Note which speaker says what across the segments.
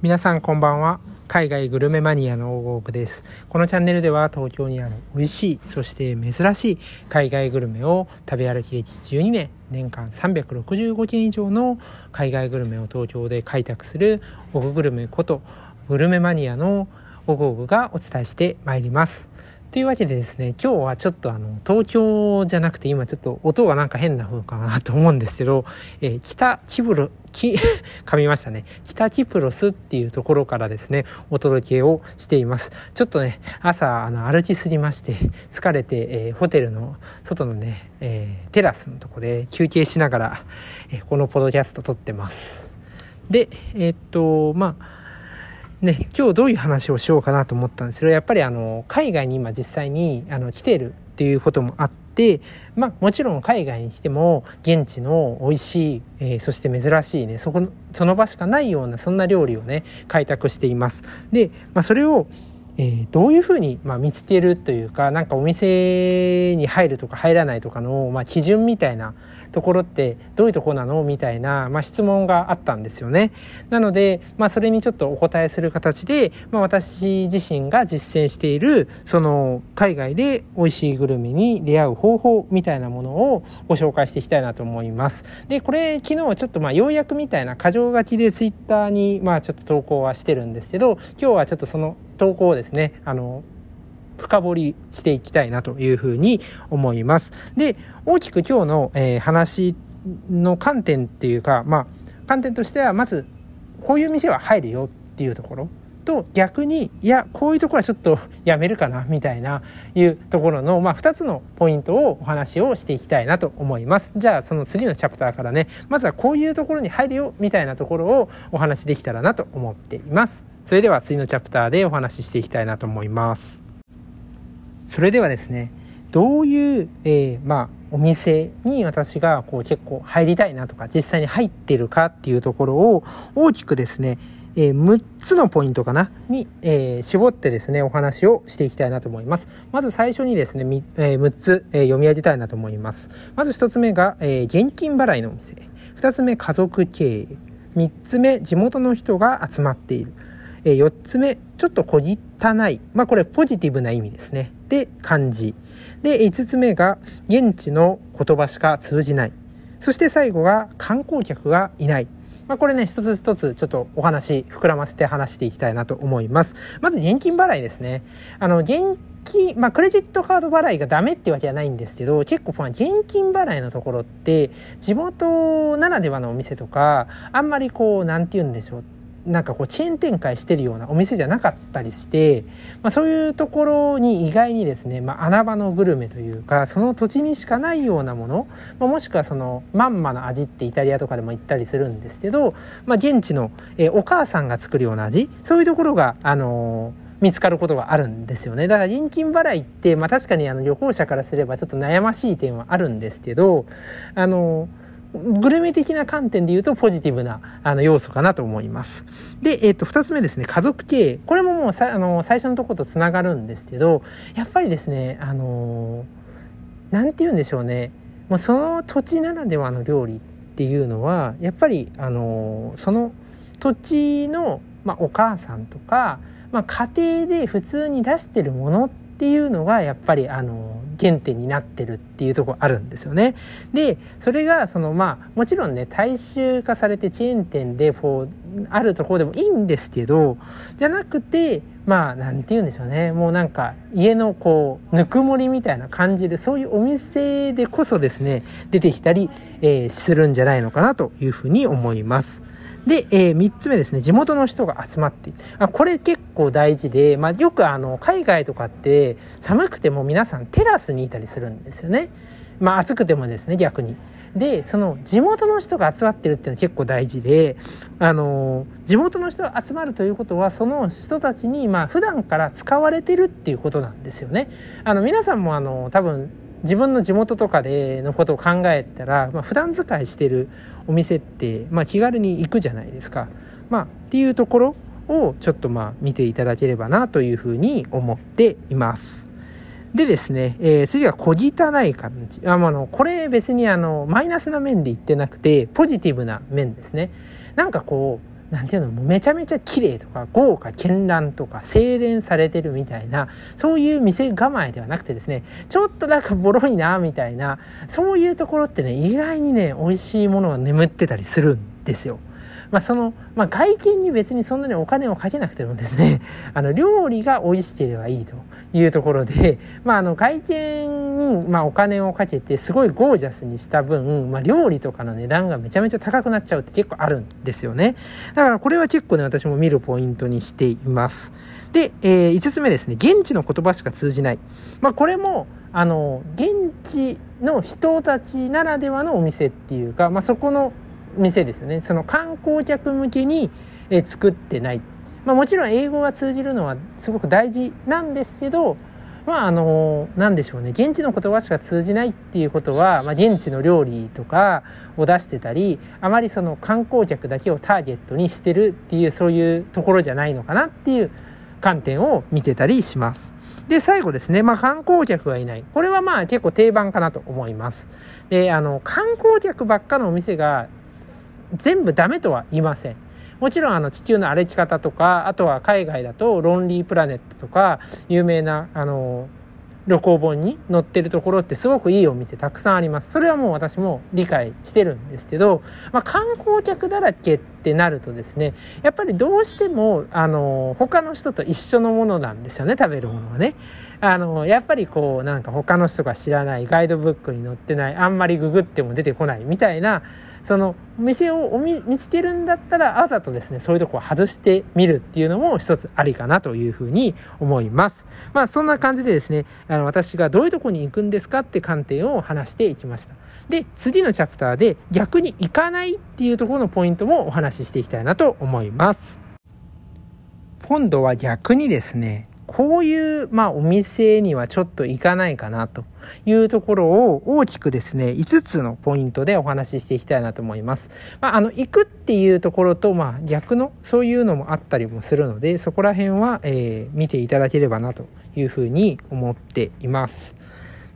Speaker 1: 皆さんこんばんは。海外グルメマニアの大郷です。このチャンネルでは東京にある美味しいそして珍しい海外グルメを食べ歩き歴12年年間365件以上の海外グルメを東京で開拓するオググルメことグルメマニアの大郷がお伝えしてまいります。というわけでですね今日はちょっとあの東京じゃなくて今ちょっと音がなんか変な風かなと思うんですけど、えー、北キブロき 噛みましたね。北キプロスっていうところからですねお届けをしています。ちょっとね朝あの歩きすぎまして疲れて、えー、ホテルの外のね、えー、テラスのとこで休憩しながら、えこのポドキャスト撮ってます。でえっとまあね、今日どういう話をしようかなと思ったんですけどやっぱりあの海外に今実際にあの来てるっていうこともあって、まあ、もちろん海外にしても現地の美味しい、えー、そして珍しいねそこその場しかないようなそんな料理をね開拓しています。で、まあ、それをえー、どういうふうに、まあ、見つけるというかなんかお店に入るとか入らないとかの、まあ、基準みたいなところってどういうとこなのみたいな、まあ、質問があったんですよね。なので、まあ、それにちょっとお答えする形で、まあ、私自身が実践しているその海外で美味しいグルメに出会う方法みたいなものをご紹介していきたいなと思います。でこれ昨日ちょっとまあ要約みたいな箇条書きでツイッターにまあちょっと投稿はしてるんですけど今日はちょっとその投稿をですね、あの、深掘りしていきたいなというふうに思います。で、大きく今日の、えー、話の観点っていうか、まあ、観点としては、まず、こういう店は入るよっていうところと、逆に、いや、こういうところはちょっと やめるかな、みたいな、いうところの、まあ、2つのポイントをお話をしていきたいなと思います。じゃあ、その次のチャプターからね、まずはこういうところに入るよ、みたいなところをお話できたらなと思っています。それでは次のチャプターでお話ししていきたいなと思います。それではですね、どういう、えー、まあ、お店に私がこう結構入りたいなとか、実際に入ってるかっていうところを大きくですね、えー、6つのポイントかなに、えー、絞ってですね、お話をしていきたいなと思います。まず最初にですね、えー、6つ、え読み上げたいなと思います。まず1つ目が、え現金払いのお店。2つ目、家族経営。3つ目、地元の人が集まっている。え4つ目、ちょっと小汚い。まあこれポジティブな意味ですね。で、漢字。で、5つ目が現地の言葉しか通じない。そして最後が観光客がいない。まあこれね、一つ一つちょっとお話膨らませて話していきたいなと思います。まず現金払いですね。あの、現金、まあクレジットカード払いがダメってわけじゃないんですけど、結構この現金払いのところって地元ならではのお店とか、あんまりこう、なんて言うんでしょう。なんかこうチェーン展開してるようなお店じゃなかったりして、まあ、そういうところに意外にですね、まあ、穴場のグルメというかその土地にしかないようなもの、まあ、もしくはそのまんまの味ってイタリアとかでも行ったりするんですけど、まあ、現地の、えお母さんが作るような味そういうところが、あのー見つかることがあるんですよね。だから現金払いって、まあ確かにあの旅行者からすればちょっと悩ましい点はあるんですけど、あのーグルメ的な観点で言うとポジティブなあの要素かなと思います。で、えっ、ー、と、二つ目ですね、家族経営。これももうさあの最初のとことつながるんですけど、やっぱりですね、あのなんて言うんでしょうね、もうその土地ならではの料理っていうのは、やっぱり、あのその土地の、まあ、お母さんとか、まあ、家庭で普通に出してるものっていうのが、やっぱり、あの原点になってるっていうとこあるんですよね。でそれがそのまあもちろんね大衆化されてチェーン店でこうあるところでもいいんですけどじゃなくてまあ何て言うんでしょうねもうなんか家のこうぬくもりみたいな感じでそういうお店でこそですね出てきたり、えー、するんじゃないのかなというふうに思います。で、えー、3つ目ですね、地元の人が集まってあこれ結構大事で、まあ、よくあの海外とかって寒くても皆さんテラスにいたりするんですよね。まあ暑くてもですね、逆に。で、その地元の人が集まってるっていうのは結構大事で、あの、地元の人が集まるということは、その人たちに、まあ普段から使われてるっていうことなんですよね。あの、皆さんもあの、多分自分の地元とかでのことを考えたら、まあ、普段使いしてるお店って、まあ、気軽に行くじゃないですか。まあ、っていうところをちょっとまあ見ていただければなというふうに思っています。でですね、えー、次は小汚い感じ。あの、これ別にあの、マイナスな面で言ってなくて、ポジティブな面ですね。なんかこう、なんていうのもうめちゃめちゃ綺麗とか豪華絢爛とか精錬されてるみたいなそういう店構えではなくてですねちょっとなんかボロいなみたいなそういうところってね意外にね美味しいものが眠ってたりするんですよ。まあ、その、まあ、外見に別にそんなにお金をかけなくてもですね、あの、料理が美味しければいいというところで、まあ、あの、外見に、まあ、お金をかけてすごいゴージャスにした分、まあ、料理とかの値段がめちゃめちゃ高くなっちゃうって結構あるんですよね。だからこれは結構ね、私も見るポイントにしています。で、えー、5つ目ですね、現地の言葉しか通じない。まあ、これも、あの、現地の人たちならではのお店っていうか、まあ、そこの店ですよねその観光客向けに、え作ってない、まあ、もちろん英語が通じるのはすごく大事なんですけどまああの何でしょうね現地の言葉しか通じないっていうことは、まあ、現地の料理とかを出してたりあまりその観光客だけをターゲットにしてるっていうそういうところじゃないのかなっていう観点を見てたりします。で、最後ですね、まあ観光客がいない。これはまあ結構定番かなと思います。で、あの、観光客ばっかのお店が全部ダメとは言いません。もちろんあの地球の歩き方とか、あとは海外だとロンリープラネットとか、有名なあの旅行本に載ってるところってすごくいいお店たくさんあります。それはもう私も理解してるんですけど、まあ、観光客だらけってってなるとですね、やっぱりどうしても、あの、他の人と一緒のものなんですよね、食べるものはね。あの、やっぱりこう、なんか他の人が知らない、ガイドブックに載ってない、あんまりググっても出てこないみたいな、その店を見つけるんだったらわざとですねそういうとこを外してみるっていうのも一つありかなというふうに思いますまあそんな感じでですねあの私がどういうとこに行くんですかって観点を話していきましたで次のチャプターで逆に行かないっていうところのポイントもお話ししていきたいなと思います今度は逆にですねこういう、まあ、お店にはちょっと行かないかなというところを大きくですね、5つのポイントでお話ししていきたいなと思います。まあ、あの、行くっていうところと、まあ、逆の、そういうのもあったりもするので、そこら辺は、えー、見ていただければなというふうに思っています。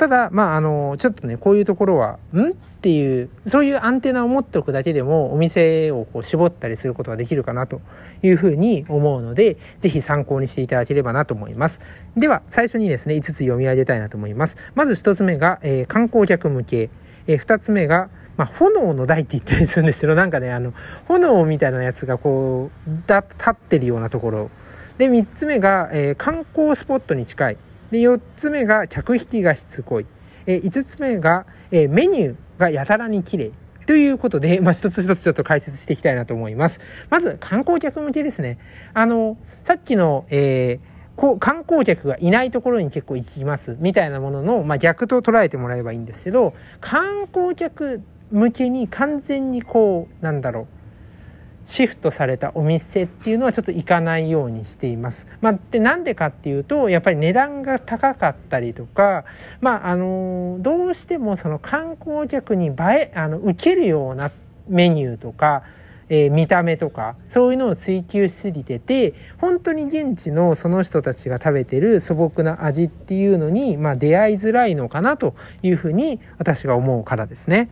Speaker 1: ただ、まあ、あの、ちょっとね、こういうところは、ん？っていう、そういうアンテナを持っておくだけでも、お店をこう絞ったりすることができるかなというふうに思うので、ぜひ参考にしていただければなと思います。では、最初にですね、5つ読み上げたいなと思います。まず1つ目が、えー、観光客向け。えー、2つ目が、まあ、炎の台って言ったりするんですけど、なんかね、あの、炎みたいなやつがこう、だ、立ってるようなところ。で、3つ目が、えー、観光スポットに近い。で、4つ目が客引きがしつこい。えー、5つ目が、えー、メニューがやたらに綺麗。ということで、まあ、一つ一つちょっと解説していきたいなと思います。まず、観光客向けですね。あの、さっきの、えー、こう観光客がいないところに結構行きますみたいなものの、まあ、逆と捉えてもらえばいいんですけど観光客向けに完全にこうなんだろうシフトされたお店っていうのはちょっと行かないようにしています。まあ、でなんでかっていうとやっぱり値段が高かったりとか、まああのどうしてもその観光客に映えあの受けるようなメニューとか、えー、見た目とかそういうのを追求しすぎてて本当に現地のその人たちが食べてる素朴な味っていうのに、まあ、出会いづらいのかなというふうに私が思うからですね。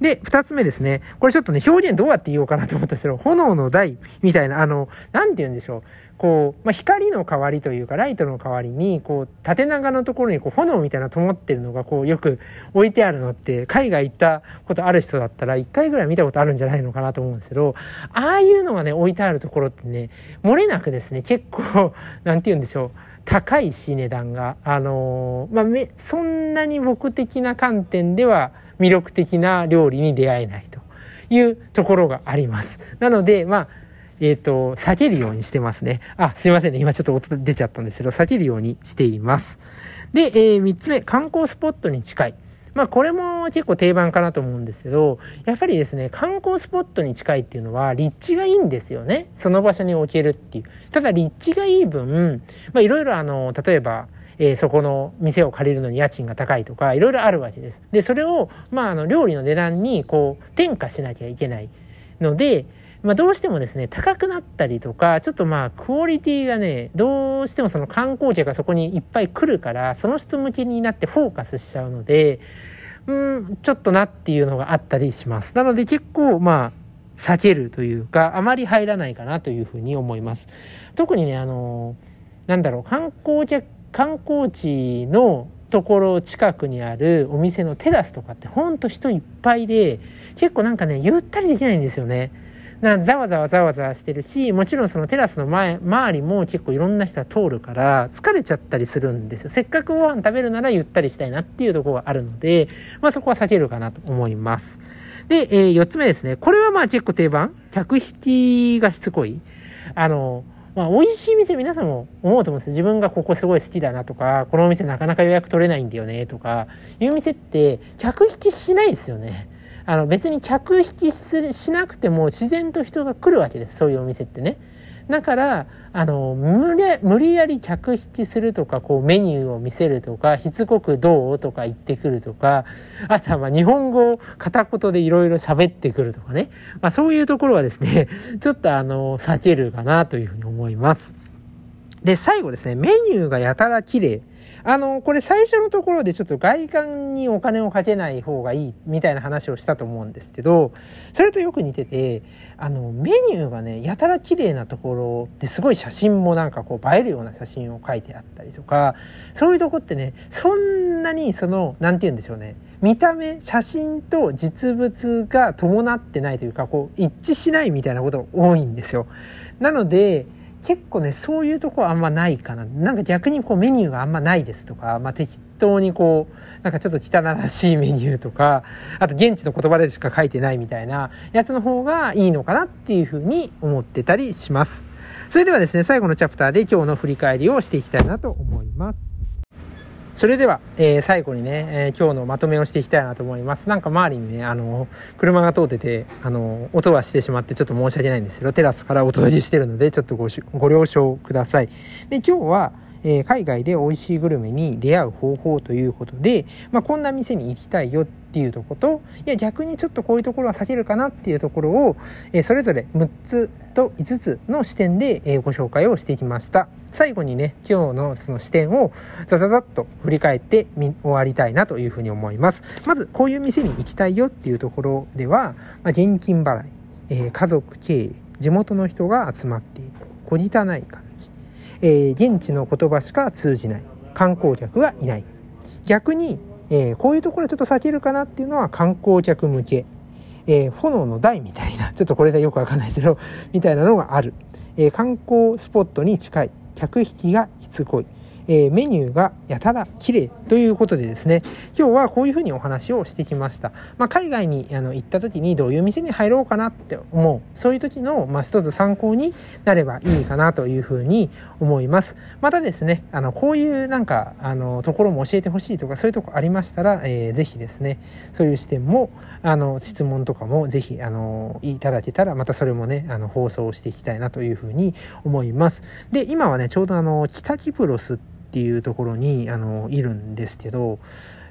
Speaker 1: で、二つ目ですね。これちょっとね、表現どうやって言おうかなと思ったんですけど、炎の台みたいな、あの、なんて言うんでしょう。こう、まあ、光の代わりというか、ライトの代わりに、こう、縦長のところにこう炎みたいな灯ってるのが、こう、よく置いてあるのって、海外行ったことある人だったら、一回ぐらい見たことあるんじゃないのかなと思うんですけど、ああいうのがね、置いてあるところってね、漏れなくですね、結構、なんて言うんでしょう。高いし、値段が。あのー、まあ、め、そんなに僕的な観点では、魅力的な料理に出会えないというところがあります。なので、まあ、えっ、ー、と、避けるようにしてますね。あ、すいませんね。今ちょっと音出ちゃったんですけど、避けるようにしています。で、えー、3つ目、観光スポットに近い。まあこれも結構定番かなと思うんですけど、やっぱりですね、観光スポットに近いっていうのは立地がいいんですよね。その場所に置けるっていう。ただ立地がいい分、まあいろいろあの、例えば、えー、そこの店を借りるのに家賃が高いとかいろいろあるわけです。でそれを、まあ、あの料理の値段にこう転嫁しなきゃいけないので、まあ、どうしてもですね高くなったりとかちょっとまあクオリティがねどうしてもその観光客がそこにいっぱい来るからその人向けになってフォーカスしちゃうのでうんちょっとなっていうのがあったりします。なので結構まあ避けるというかあまり入らないかなというふうに思います特にねあのなんだろう観光客観光地のところ近くにあるお店のテラスとかってほんと人いっぱいで結構なんかねゆったりできないんですよね。なざわざわざわざわしてるしもちろんそのテラスの前周りも結構いろんな人が通るから疲れちゃったりするんですよ。せっかくご飯食べるならゆったりしたいなっていうところがあるので、まあ、そこは避けるかなと思います。で、えー、4つ目ですね。これはまあ結構定番。客引きがしつこい。あのまあ、美味しい店皆さんも思うと思うんですよ。自分がここすごい好きだなとか、このお店なかなか予約取れないんだよねとか、いう店って客引きしないですよね。あの別に客引きしなくても自然と人が来るわけですそういうお店ってね。だからあの無理無理やり客引きするとかこうメニューを見せるとかしつこく「どう?」とか言ってくるとかあとはま日本語を片言でいろいろ喋ってくるとかね、まあ、そういうところはですね ちょっとあの避けるかなというふうに思います。で最後ですねメニューがやたら綺麗あの、これ最初のところでちょっと外観にお金をかけない方がいいみたいな話をしたと思うんですけど、それとよく似てて、あの、メニューがね、やたら綺麗なところですごい写真もなんかこう映えるような写真を書いてあったりとか、そういうとこってね、そんなにその、なんて言うんでしょうね、見た目、写真と実物が伴ってないというか、こう一致しないみたいなこと多いんですよ。なので、結構ねそういうとこはあんまないかな。なんか逆にこうメニューがあんまないですとか、まあ、適当にこうなんかちょっと汚らしいメニューとかあと現地の言葉でしか書いてないみたいなやつの方がいいのかなっていうふうに思ってたりします。それではですね最後のチャプターで今日の振り返りをしていきたいなと思います。それでは、えー、最後にね、えー、今日のまとめをしていきたいなと思います。なんか周りにね、あの、車が通ってて、あの、音はしてしまってちょっと申し訳ないんですけど、テラスからお届けしてるので、ちょっとごご了承ください。で、今日は、えー、海外で美味しいグルメに出会う方法ということで、まあ、こんな店に行きたいよっていうとこといや逆にちょっとこういうところは避けるかなっていうところを、えー、それぞれ6つと5つの視点で、えー、ご紹介をしてきました。最後にね今日のその視点をザザザッと振り返ってみ終わりたいなというふうに思います。まずこういう店に行きたいよっていうところでは、まあ、現金払い、え、家族経営地元の人が集まっている小汚い感じえー、現地の言葉しか通じない。観光客がいない。逆に、えー、こういうところはちょっと避けるかなっていうのは観光客向け、えー、炎の台みたいな。ちょっとこれじゃよくわかんないですけど みたいなのがある、え観光スポットに近い。客引きがしつこい。えー、メニューがやたら綺麗。ということでですね今日はこういうふうにお話をしてきました、まあ、海外にあの行った時にどういう店に入ろうかなって思う。そういう時の、まあ、一つ参考になればいいかなというふうに思います。またですねあのこういうなんかあのところも教えてほしいとかそういうとこありましたら、えー、ぜひですねそういう視点もあの質問とかもぜひあのいただけたらまたそれもねあの放送していきたいなというふうに思います。で今はねちょうどあの北キプロスってっていうところにあのいるんですけど、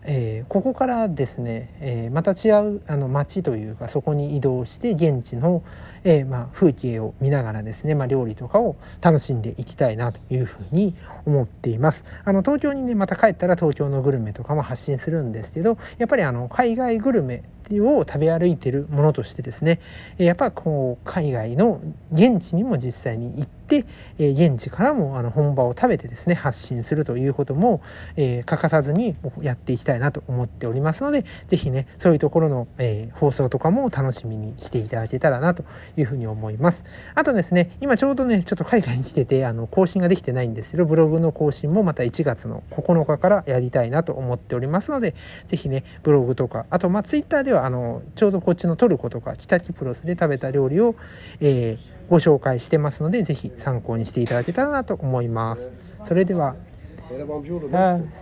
Speaker 1: えー、ここからですね、えー、また違うあの街というかそこに移動して現地の、えー、まあ、風景を見ながらですね、まあ、料理とかを楽しんでいきたいなというふうに思っています。あの東京にねまた帰ったら東京のグルメとかも発信するんですけどやっぱりあの海外グルメを食べ歩いてるものとしてですねやっぱこう海外の現地にも実際に行って、え現地からもあの本場を食べてですね発信するということも、え欠かさずにやっていきたいなと思っておりますので是非ねそういうところの、え放送とかも楽しみにしていただけたらなというふうに思います。あとですね今ちょうどねちょっと海外に来ててあの更新ができてないんですけどブログの更新もまた1月の9日からやりたいなと思っておりますので是非ねブログとかあとまあ Twitter ではあのちょうどこっちのトルコとか北キプロスで食べた料理を、えー、ご紹介してますので是非参考にしていただけたらなと思います。それでは。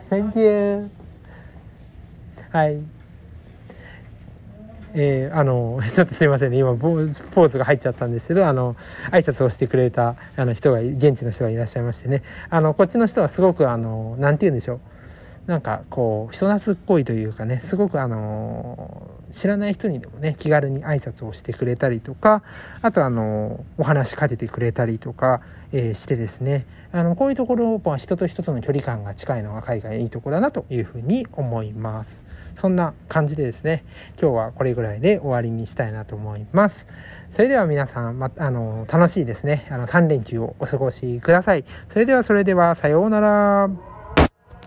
Speaker 1: Thank you. はい。えー、あの ちょっとすいませんね。今ポーズが入っちゃったんですけどあの挨拶をしてくれたあの人が現地の人がいらっしゃいましてね。あのこっちの人はすごくあの何て言うんでしょうなんかこう人懐っこいというかねすごくあの知らない人にでもね気軽に挨拶をしてくれたりとかあとあのお話しかけてくれたりとか、えー、してですね。あのこういうところは人と人との距離感が近いのが海外いいとこだなというふうに思います。そんな感じでですね今日はこれぐらいで終わりにしたいなと思います。それでは皆さん、ま、あの楽しいですね。あの3連休をお過ごしください。それではそれではさようなら。